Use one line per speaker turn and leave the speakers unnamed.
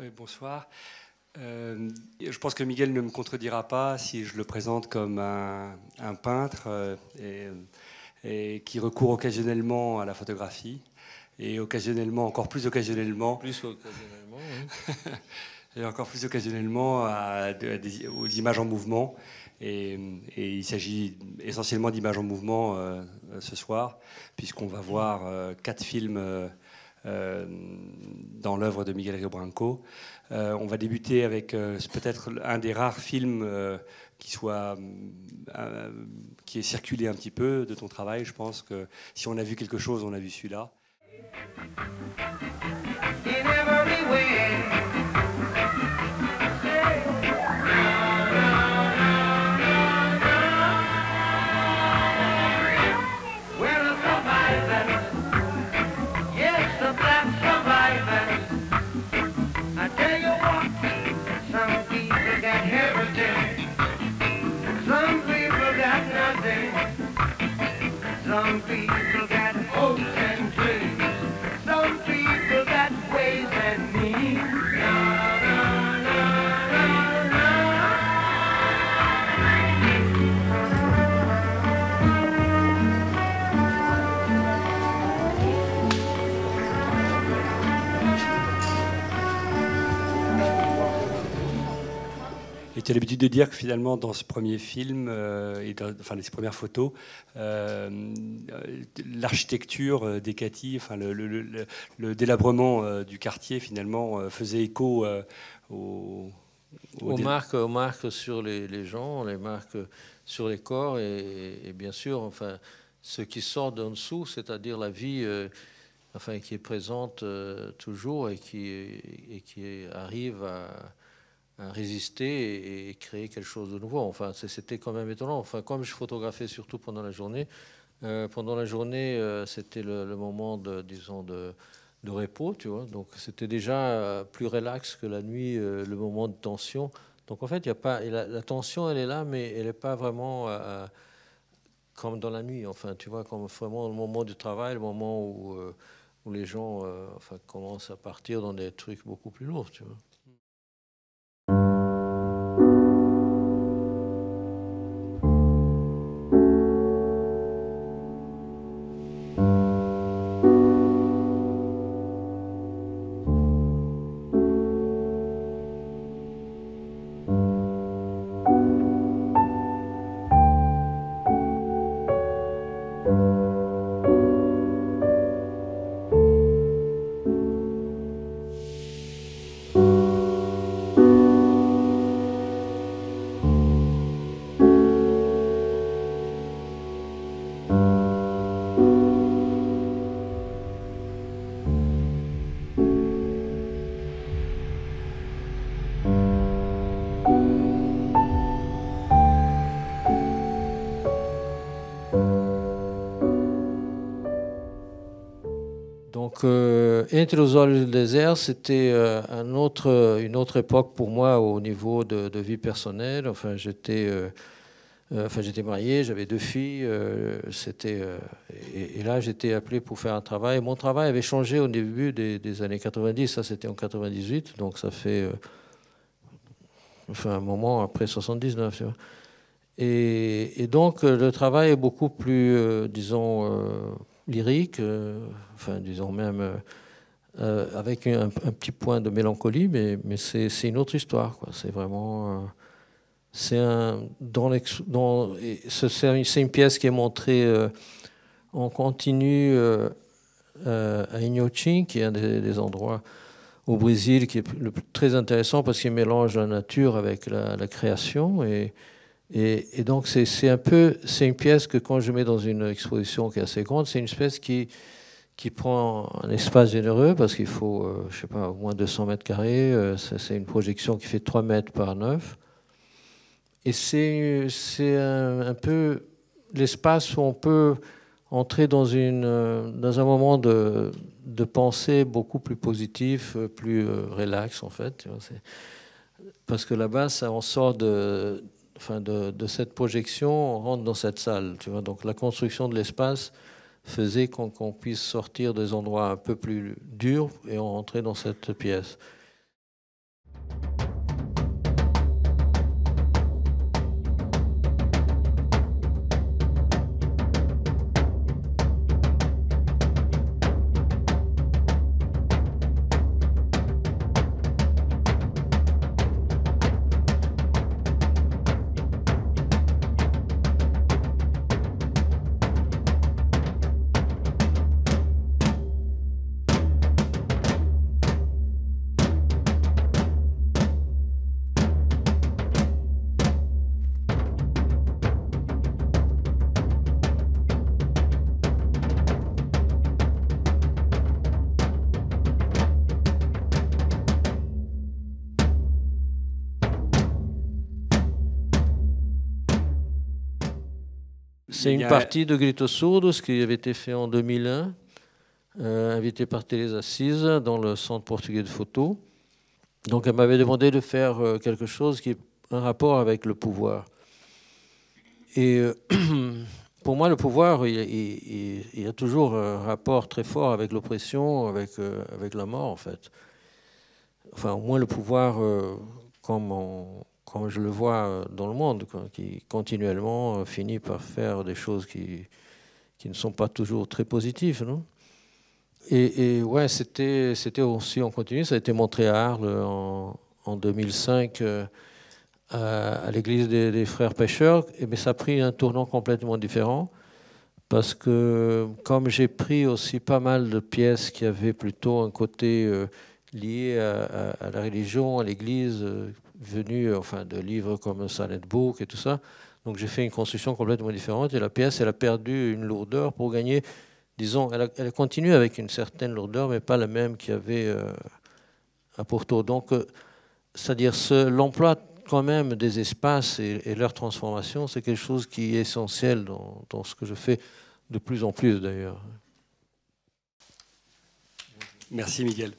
Oui, bonsoir. Euh, je pense que Miguel ne me contredira pas si je le présente comme un, peintre euh, et, qui recourt occasionnellement à la photographie et occasionnellement, encore plus occasionnellement,
plus occasionnellement, oui.
et encore plus occasionnellement aux images en mouvement. Et, il s'agit essentiellement d'images en mouvement euh, ce soir, puisqu'on va voir quatre films euh, dans l'œuvre de Miguel Rio Branco. Euh, on va débuter avec euh, peut-être un des rares films qui soit qui est circulé un petit peu de ton travail. Je pense que si on a vu quelque chose, on a vu celui-là. As l'habitude de dire que finalement, dans ce premier film, euh, et dans, enfin, ces premières photos, euh, l'architecture des Cathy, enfin, le, délabrement du quartier, finalement, faisait écho
aux, aux, marques, aux marques sur les, gens, les marques sur les corps, et, bien sûr, enfin, ce qui sort d'en dessous, c'est-à-dire la vie. Euh, enfin, qui est présente toujours et qui, et qui arrive à, résister et, créer quelque chose de nouveau. Enfin, c'était quand même étonnant. Enfin, comme je photographiais surtout pendant la journée, euh, pendant la journée, euh, c'était le, moment de, disons, de, repos, tu vois. Donc, c'était déjà euh, plus relax que la nuit, le moment de tension. Donc, en fait, a pas la, tension, elle est là, mais elle n'est pas vraiment comme dans la nuit. Enfin, tu vois, comme vraiment le moment du travail, le moment où, où les gens, enfin, commencent à partir dans des trucs beaucoup plus lourds, tu vois. Donc, euh, olhos du désert, c'était euh, autre, une autre époque pour moi au niveau de, vie personnelle. Enfin, j'étais, euh, enfin, marié, j'avais deux filles. c'était, et, là, j'étais appelé pour faire un travail. Mon travail avait changé au début des, années 90. Ça, c'était en 98. Donc, ça fait un moment après 79. Et, et, donc, le travail est beaucoup plus, disons, lyrique, euh, enfin disons même euh, euh, avec un, petit point de mélancolie, mais, c'est une autre histoire. C'est vraiment c'est un une pièce qui est montrée en continu à Inhotim, qui est un des, endroits au Brésil qui est le, très intéressant parce qu'il mélange la nature avec la, la création et, et, donc, c'est un peu, c'est une pièce que quand je mets dans une exposition qui est assez grande, c'est une pièce qui, qui prend un espace généreux parce qu'il faut, euh, je sais pas, au moins 200 mètres carrés. Euh, c'est une projection qui fait 3 mètres par 9. Et c'est un, un peu l'espace où on peut entrer dans, une, euh, dans un moment de, de pensée beaucoup plus positif, plus relax en fait. Parce que là-bas, ça en sort de enfin de, cette projection, on rentre dans cette salle. Tu vois Donc la construction de l'espace faisait qu'on puisse sortir des endroits un peu plus durs et on rentrait dans cette pièce. C'est une partie de Grito ce qui avait été fait en 2001, euh, invité par Thérèse Assise dans le Centre portugais de photo. Donc elle m'avait demandé de faire euh, quelque chose qui est un rapport avec le pouvoir. Et euh, pour moi, le pouvoir, il, y a toujours un rapport très fort avec l'oppression, avec, avec la mort, en fait. Enfin, au moins le pouvoir, comme on, comme je le vois euh, dans le monde, qui continuellement euh, finit par faire des choses qui, qui ne sont pas toujours très positives. Non? Et, ouais, c'était, c'était aussi en continu. Ça a été montré à Arles en, en 2005 euh, à, l'église des, frères pêcheurs. Et, mais ça a pris un tournant complètement différent. Parce que comme j'ai pris aussi pas mal de pièces qui avaient plutôt un côté lié à, la religion, à l'église, venu enfin, de livres comme Silent Book et tout ça. Donc j'ai fait une construction complètement différente et la pièce, elle a perdu une lourdeur pour gagner, disons, elle, elle continue avec une certaine lourdeur, mais pas la même qu'il y avait euh, à Porto. Donc, euh, c'est-à-dire l'emploi quand même des espaces et, leur transformation, c'est quelque chose qui est essentiel dans ce que je fais de plus en plus d'ailleurs.
Merci Miguel.